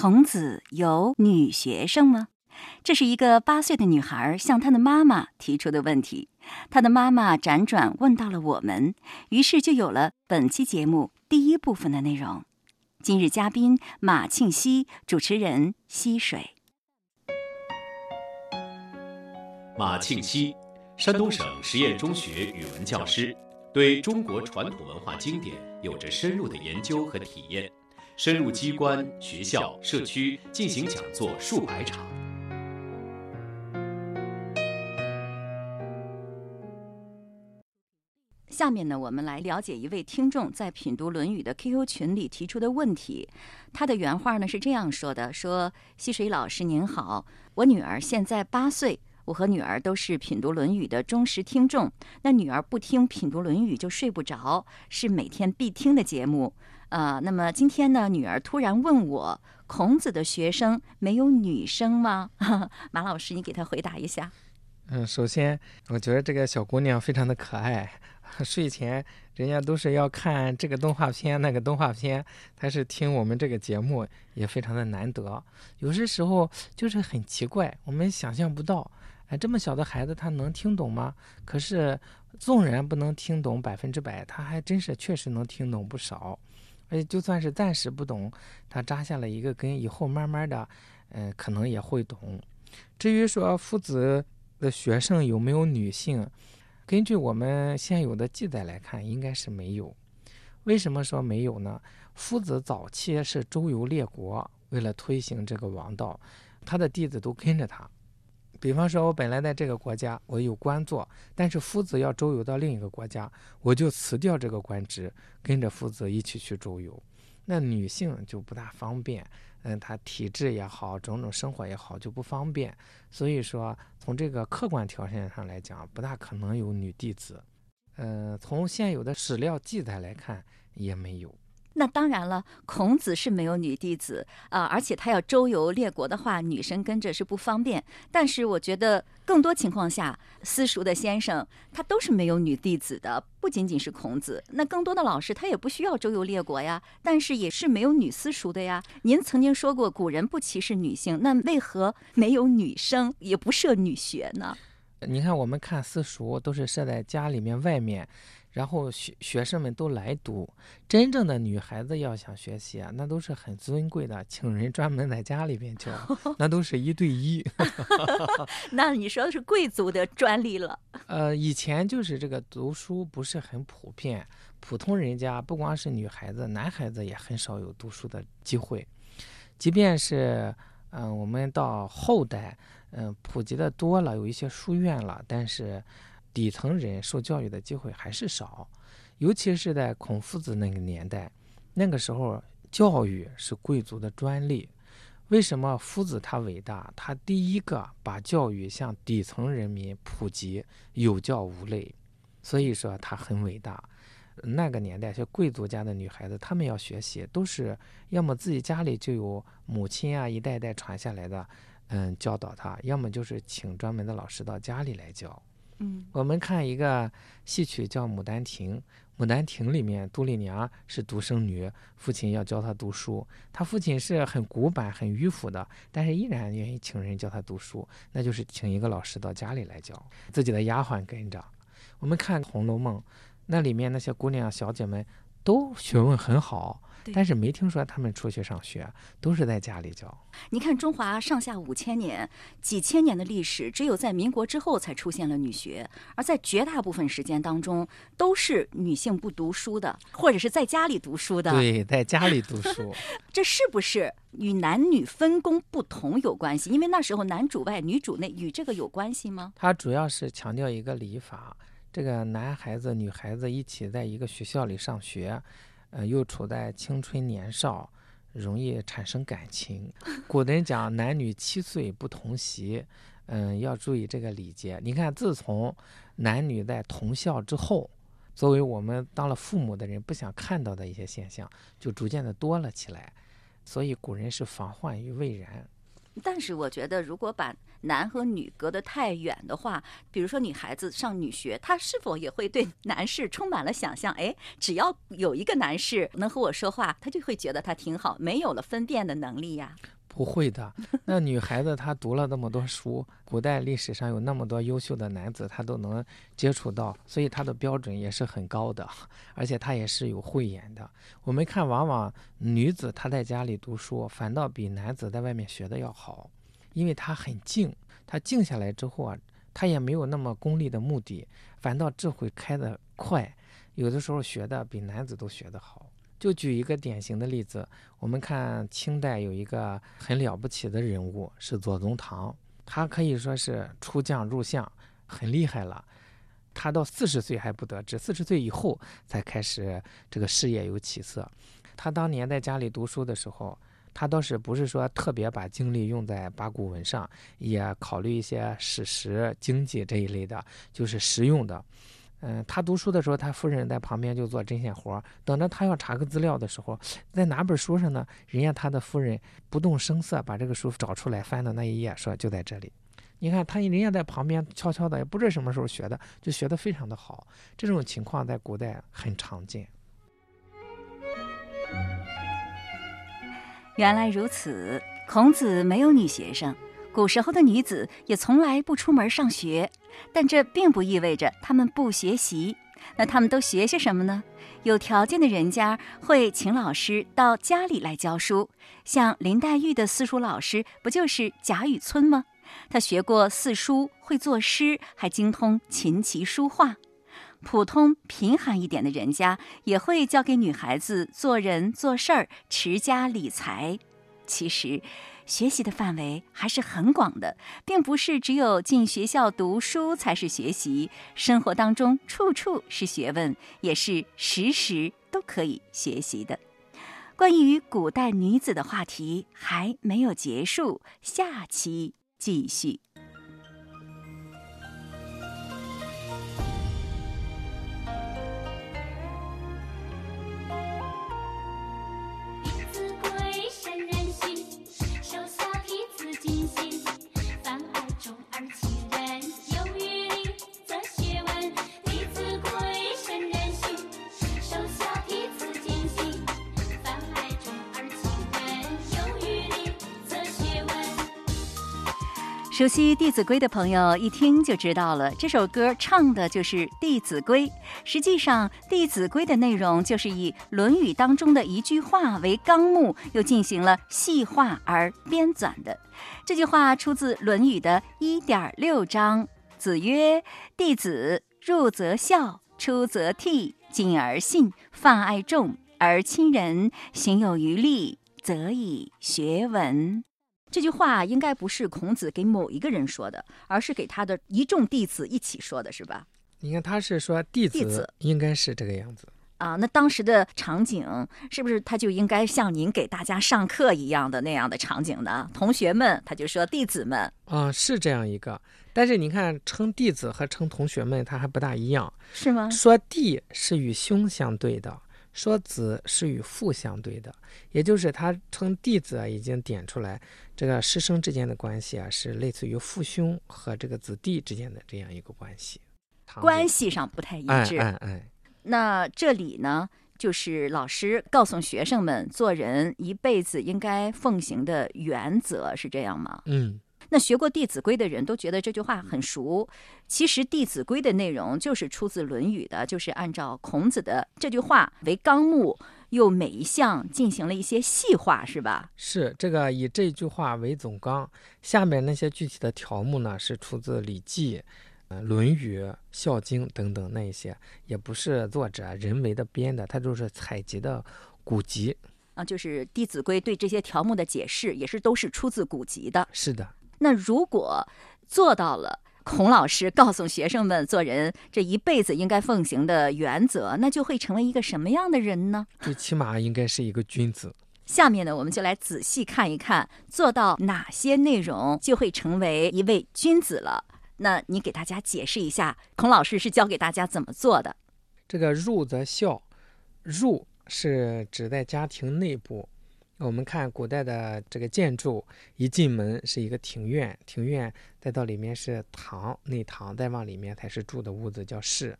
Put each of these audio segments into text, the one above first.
孔子有女学生吗？这是一个八岁的女孩向她的妈妈提出的问题。她的妈妈辗转问到了我们，于是就有了本期节目第一部分的内容。今日嘉宾马庆西，主持人溪水。马庆西，山东省实验中学语文教师，对中国传统文化经典有着深入的研究和体验。深入机关、学校、社区进行讲座数百场。下面呢，我们来了解一位听众在品读《论语》的 QQ 群里提出的问题。他的原话呢是这样说的：“说溪水老师您好，我女儿现在八岁，我和女儿都是品读《论语》的忠实听众。那女儿不听品读《论语》就睡不着，是每天必听的节目。”呃，那么今天呢，女儿突然问我，孔子的学生没有女生吗？马老师，你给她回答一下。嗯，首先，我觉得这个小姑娘非常的可爱。睡前人家都是要看这个动画片、那个动画片，她是听我们这个节目也非常的难得。有些时候就是很奇怪，我们想象不到，哎，这么小的孩子他能听懂吗？可是纵然不能听懂百分之百，他还真是确实能听懂不少。而就算是暂时不懂，他扎下了一个根，以后慢慢的，嗯，可能也会懂。至于说夫子的学生有没有女性，根据我们现有的记载来看，应该是没有。为什么说没有呢？夫子早期是周游列国，为了推行这个王道，他的弟子都跟着他。比方说，我本来在这个国家，我有官做，但是夫子要周游到另一个国家，我就辞掉这个官职，跟着夫子一起去周游。那女性就不大方便，嗯，她体质也好，种种生活也好就不方便。所以说，从这个客观条件上来讲，不大可能有女弟子。嗯，从现有的史料记载来看，也没有。那当然了，孔子是没有女弟子啊，而且他要周游列国的话，女生跟着是不方便。但是我觉得更多情况下，私塾的先生他都是没有女弟子的，不仅仅是孔子。那更多的老师他也不需要周游列国呀，但是也是没有女私塾的呀。您曾经说过，古人不歧视女性，那为何没有女生，也不设女学呢？你看，我们看私塾都是设在家里面外面。然后学学生们都来读，真正的女孩子要想学习啊，那都是很尊贵的，请人专门在家里边教，那都是一对一。那你说的是贵族的专利了？呃，以前就是这个读书不是很普遍，普通人家不光是女孩子，男孩子也很少有读书的机会。即便是嗯，我们到后代，嗯，普及的多了，有一些书院了，但是。底层人受教育的机会还是少，尤其是在孔夫子那个年代，那个时候教育是贵族的专利。为什么夫子他伟大？他第一个把教育向底层人民普及，有教无类，所以说他很伟大。那个年代，像贵族家的女孩子，她们要学习，都是要么自己家里就有母亲啊，一代代传下来的，嗯，教导她；要么就是请专门的老师到家里来教。我们看一个戏曲叫《牡丹亭》，《牡丹亭》里面杜丽娘是独生女，父亲要教她读书，她父亲是很古板、很迂腐的，但是依然愿意请人教她读书，那就是请一个老师到家里来教，自己的丫鬟跟着。我们看《红楼梦》，那里面那些姑娘小姐们都学问很好。但是没听说他们出去上学，都是在家里教。你看中华上下五千年、几千年的历史，只有在民国之后才出现了女学，而在绝大部分时间当中，都是女性不读书的，或者是在家里读书的。对，在家里读书，这是不是与男女分工不同有关系？因为那时候男主外女主内，与这个有关系吗？它主要是强调一个礼法，这个男孩子、女孩子一起在一个学校里上学。呃，又处在青春年少，容易产生感情。古人讲男女七岁不同席，嗯，要注意这个礼节。你看，自从男女在同校之后，作为我们当了父母的人不想看到的一些现象，就逐渐的多了起来。所以古人是防患于未然。但是我觉得，如果把男和女隔得太远的话，比如说女孩子上女学，她是否也会对 男士充满了想象？哎，只要有一个男士能和我说话，她就会觉得他挺好，没有了分辨的能力呀。不会的，那女孩子她读了那么多书，古代历史上有那么多优秀的男子，她都能接触到，所以她的标准也是很高的，而且她也是有慧眼的。我们看，往往女子她在家里读书，反倒比男子在外面学的要好，因为她很静，她静下来之后啊，她也没有那么功利的目的，反倒智慧开得快，有的时候学的比男子都学得好。就举一个典型的例子，我们看清代有一个很了不起的人物是左宗棠，他可以说是出将入相，很厉害了。他到四十岁还不得志，四十岁以后才开始这个事业有起色。他当年在家里读书的时候，他倒是不是说特别把精力用在八股文上，也考虑一些史实、经济这一类的，就是实用的。嗯，他读书的时候，他夫人在旁边就做针线活儿等着他要查个资料的时候，在哪本书上呢？人家他的夫人不动声色把这个书找出来，翻的那一页，说就在这里。你看他人家在旁边悄悄的，也不知什么时候学的，就学的非常的好。这种情况在古代很常见。原来如此，孔子没有女学生。古时候的女子也从来不出门上学，但这并不意味着她们不学习。那她们都学些什么呢？有条件的人家会请老师到家里来教书，像林黛玉的私塾老师不就是贾雨村吗？他学过四书，会作诗，还精通琴棋书画。普通贫寒一点的人家也会教给女孩子做人做事儿、持家理财。其实。学习的范围还是很广的，并不是只有进学校读书才是学习，生活当中处处是学问，也是时时都可以学习的。关于古代女子的话题还没有结束，下期继续。熟悉《弟子规》的朋友一听就知道了，这首歌唱的就是《弟子规》。实际上，《弟子规》的内容就是以《论语》当中的一句话为纲目，又进行了细化而编纂的。这句话出自《论语》的一点六章：“子曰：弟子入则孝，出则悌，谨而信，泛爱众，而亲仁，行有余力，则以学文。”这句话应该不是孔子给某一个人说的，而是给他的一众弟子一起说的，是吧？你看他是说弟子，应该是这个样子啊。那当时的场景是不是他就应该像您给大家上课一样的那样的场景呢？同学们，他就说弟子们啊，是这样一个。但是你看，称弟子和称同学们，他还不大一样，是吗？说弟是与兄相对的。说子是与父相对的，也就是他称弟子啊，已经点出来，这个师生之间的关系啊，是类似于父兄和这个子弟之间的这样一个关系，关系上不太一致。哎哎，那这里呢，就是老师告诉学生们，做人一辈子应该奉行的原则是这样吗？嗯。那学过《弟子规》的人都觉得这句话很熟。其实《弟子规》的内容就是出自《论语》的，就是按照孔子的这句话为纲目，又每一项进行了一些细化，是吧？是这个以这句话为总纲，下面那些具体的条目呢，是出自《礼记》、呃《论语》、《孝经》等等那一些，也不是作者人为的编的，它就是采集的古籍啊。就是《弟子规》对这些条目的解释，也是都是出自古籍的。是的。那如果做到了孔老师告诉学生们做人这一辈子应该奉行的原则，那就会成为一个什么样的人呢？最起码应该是一个君子。下面呢，我们就来仔细看一看，做到哪些内容就会成为一位君子了。那你给大家解释一下，孔老师是教给大家怎么做的？这个入则孝，入是指在家庭内部。我们看古代的这个建筑，一进门是一个庭院，庭院再到里面是堂内堂，再往里面才是住的屋子，叫室。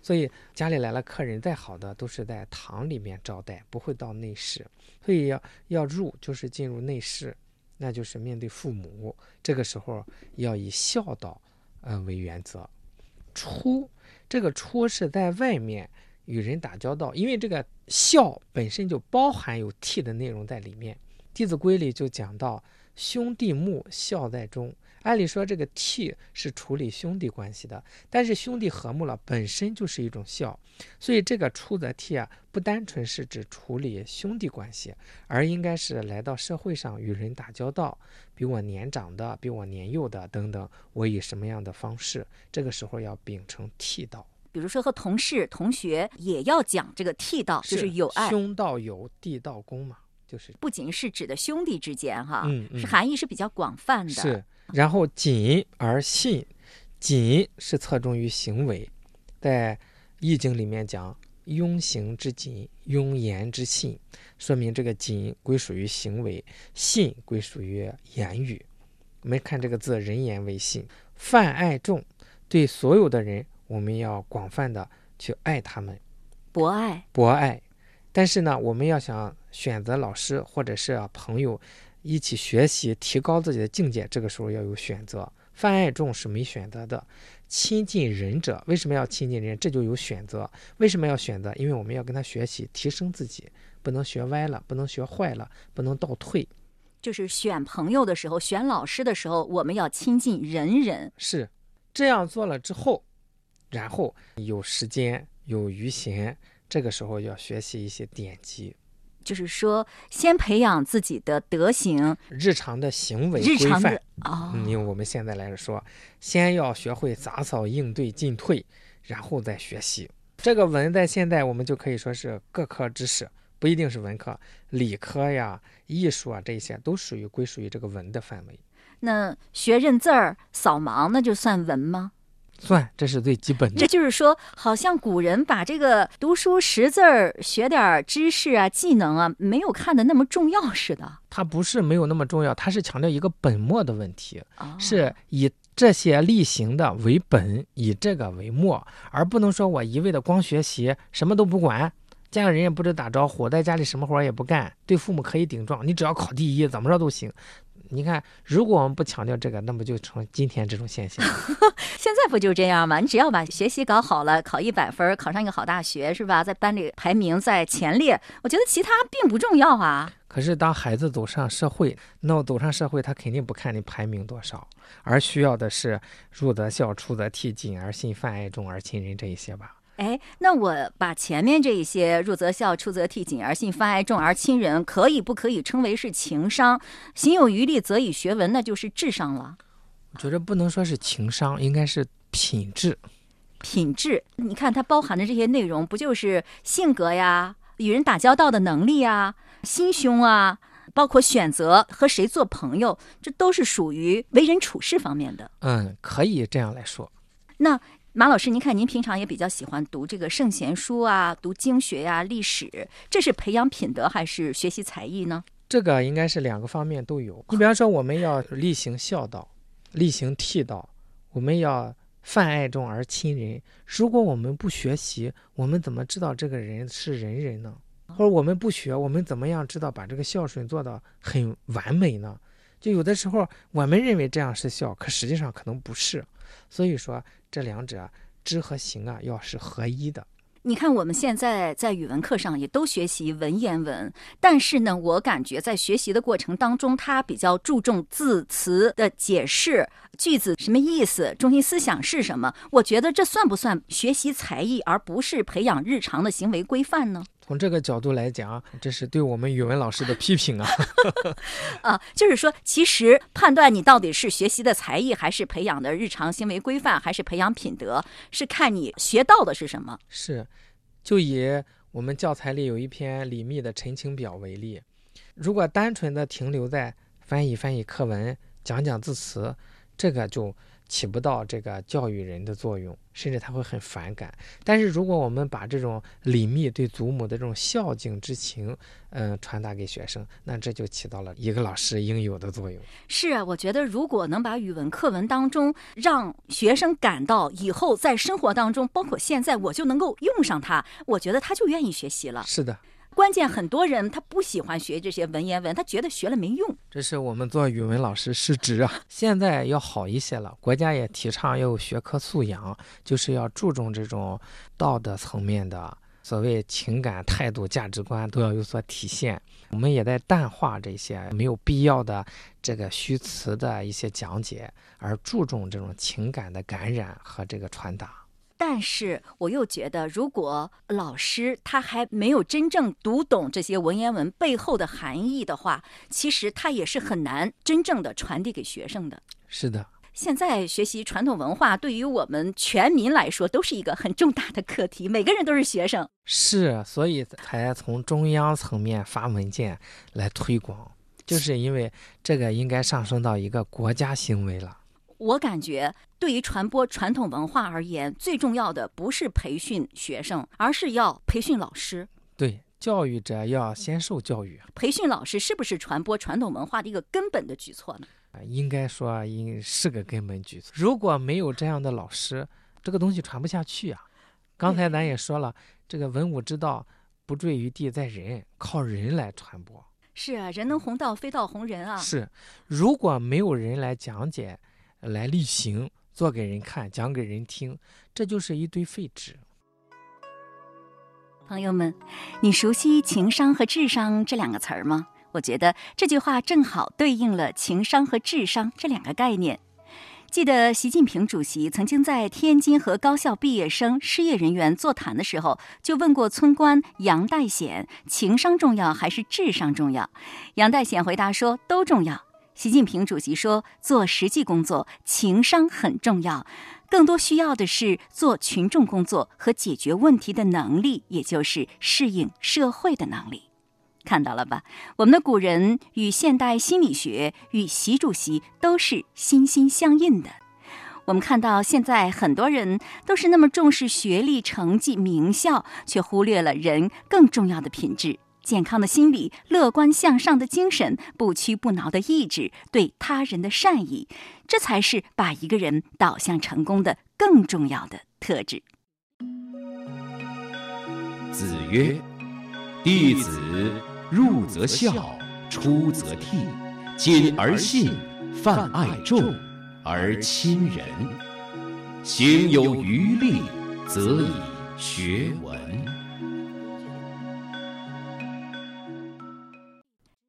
所以家里来了客人，再好的都是在堂里面招待，不会到内室。所以要要入，就是进入内室，那就是面对父母。这个时候要以孝道，呃为原则。出，这个出是在外面与人打交道，因为这个孝本身就包含有悌的内容在里面。《弟子规》里就讲到：“兄弟睦，孝在中。”按理说，这个悌是处理兄弟关系的，但是兄弟和睦了，本身就是一种孝，所以这个出则悌啊，不单纯是指处理兄弟关系，而应该是来到社会上与人打交道，比我年长的，比我年幼的等等，我以什么样的方式，这个时候要秉承悌道。比如说和同事、同学也要讲这个悌道，就是有爱，兄道友，弟道恭嘛，就是不仅是指的兄弟之间哈，嗯嗯是含义是比较广泛的。是。然后谨而信，谨是侧重于行为，在《易经》里面讲庸行之谨，庸言之信，说明这个谨归属于行为，信归属于言语。我们看这个字，人言为信，泛爱众，对所有的人，我们要广泛的去爱他们，博爱，博爱。但是呢，我们要想选择老师或者是朋友。一起学习，提高自己的境界。这个时候要有选择，泛爱众是没选择的。亲近仁者，为什么要亲近人？这就有选择。为什么要选择？因为我们要跟他学习，提升自己，不能学歪了，不能学坏了，不能倒退。就是选朋友的时候，选老师的时候，我们要亲近仁人。是这样做了之后，然后有时间有余闲，这个时候要学习一些典籍。就是说，先培养自己的德行，日常的行为规范啊。哦，嗯，用我们现在来说，先要学会杂草应对进退，然后再学习。这个文在现在我们就可以说是各科知识，不一定是文科，理科呀、艺术啊这些都属于归属于这个文的范围。那学认字儿、扫盲，那就算文吗？算，这是最基本的这。就是说，好像古人把这个读书识字儿、学点儿知识啊、技能啊，没有看得那么重要似的。它不是没有那么重要，它是强调一个本末的问题。哦、是以这些例行的为本，以这个为末，而不能说我一味的光学习，什么都不管，见了人也不知打招呼，在家里什么活也不干，对父母可以顶撞，你只要考第一，怎么着都行。你看，如果我们不强调这个，那么就成今天这种现象。现在不就这样吗？你只要把学习搞好了，考一百分，考上一个好大学，是吧？在班里排名在前列，我觉得其他并不重要啊。可是当孩子走上社会，那我走上社会，他肯定不看你排名多少，而需要的是入则孝，出则悌，谨而信，泛爱众而亲仁这一些吧。哎，那我把前面这一些入则孝，出则悌，谨而信，泛爱众而亲仁，可以不可以称为是情商？行有余力，则以学文，那就是智商了。我觉得不能说是情商，应该是品质。品质，你看它包含的这些内容，不就是性格呀、与人打交道的能力呀、心胸啊，包括选择和谁做朋友，这都是属于为人处事方面的。嗯，可以这样来说。那马老师，您看您平常也比较喜欢读这个圣贤书啊，读经学呀、历史，这是培养品德还是学习才艺呢？这个应该是两个方面都有。你比方说，我们要力行孝道，力行悌道，我们要泛爱众而亲仁。如果我们不学习，我们怎么知道这个人是仁人呢？或者我们不学，我们怎么样知道把这个孝顺做到很完美呢？就有的时候我们认为这样是孝，可实际上可能不是。所以说，这两者知和行啊，要是合一的。你看，我们现在在语文课上也都学习文言文，但是呢，我感觉在学习的过程当中，它比较注重字词的解释，句子什么意思，中心思想是什么？我觉得这算不算学习才艺，而不是培养日常的行为规范呢？从这个角度来讲，这是对我们语文老师的批评啊。啊，就是说，其实判断你到底是学习的才艺，还是培养的日常行为规范，还是培养品德，是看你学到的是什么。是，就以我们教材里有一篇李密的《陈情表》为例，如果单纯的停留在翻译翻译课文、讲讲字词，这个就起不到这个教育人的作用，甚至他会很反感。但是如果我们把这种李密对祖母的这种孝敬之情，嗯，传达给学生，那这就起到了一个老师应有的作用。是啊，我觉得如果能把语文课文当中让学生感到以后在生活当中，包括现在我就能够用上它，我觉得他就愿意学习了。是的。关键很多人他不喜欢学这些文言文，他觉得学了没用。这是我们做语文老师失职啊！现在要好一些了，国家也提倡要有学科素养，就是要注重这种道德层面的所谓情感、态度、价值观都要有所体现。我们也在淡化这些没有必要的这个虚词的一些讲解，而注重这种情感的感染和这个传达。但是我又觉得，如果老师他还没有真正读懂这些文言文背后的含义的话，其实他也是很难真正的传递给学生的。是的，现在学习传统文化对于我们全民来说都是一个很重大的课题，每个人都是学生。是，所以才从中央层面发文件来推广，就是因为这个应该上升到一个国家行为了。我感觉，对于传播传统文化而言，最重要的不是培训学生，而是要培训老师。对，教育者要先受教育。培训老师是不是传播传统文化的一个根本的举措呢？啊，应该说应是个根本举措。如果没有这样的老师，这个东西传不下去啊。刚才咱也说了，这个文武之道不坠于地，在人，靠人来传播。是啊，人能弘道，非道弘人啊。是，如果没有人来讲解。来例行做给人看，讲给人听，这就是一堆废纸。朋友们，你熟悉情商和智商这两个词儿吗？我觉得这句话正好对应了情商和智商这两个概念。记得习近平主席曾经在天津和高校毕业生、失业人员座谈的时候，就问过村官杨代显：情商重要还是智商重要？杨代显回答说：都重要。习近平主席说：“做实际工作，情商很重要，更多需要的是做群众工作和解决问题的能力，也就是适应社会的能力。看到了吧？我们的古人与现代心理学与习主席都是心心相印的。我们看到现在很多人都是那么重视学历、成绩、名校，却忽略了人更重要的品质。”健康的心理、乐观向上的精神、不屈不挠的意志、对他人的善意，这才是把一个人导向成功的更重要的特质。子曰：“弟子入则孝，出则悌，谨而信，泛爱众，而亲仁。行有余力，则以学文。”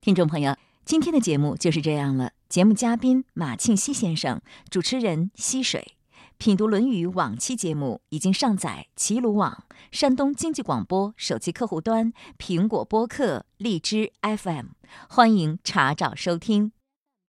听众朋友，今天的节目就是这样了。节目嘉宾马庆西先生，主持人溪水。品读《论语》往期节目已经上载齐鲁网、山东经济广播手机客户端、苹果播客、荔枝 FM，欢迎查找收听。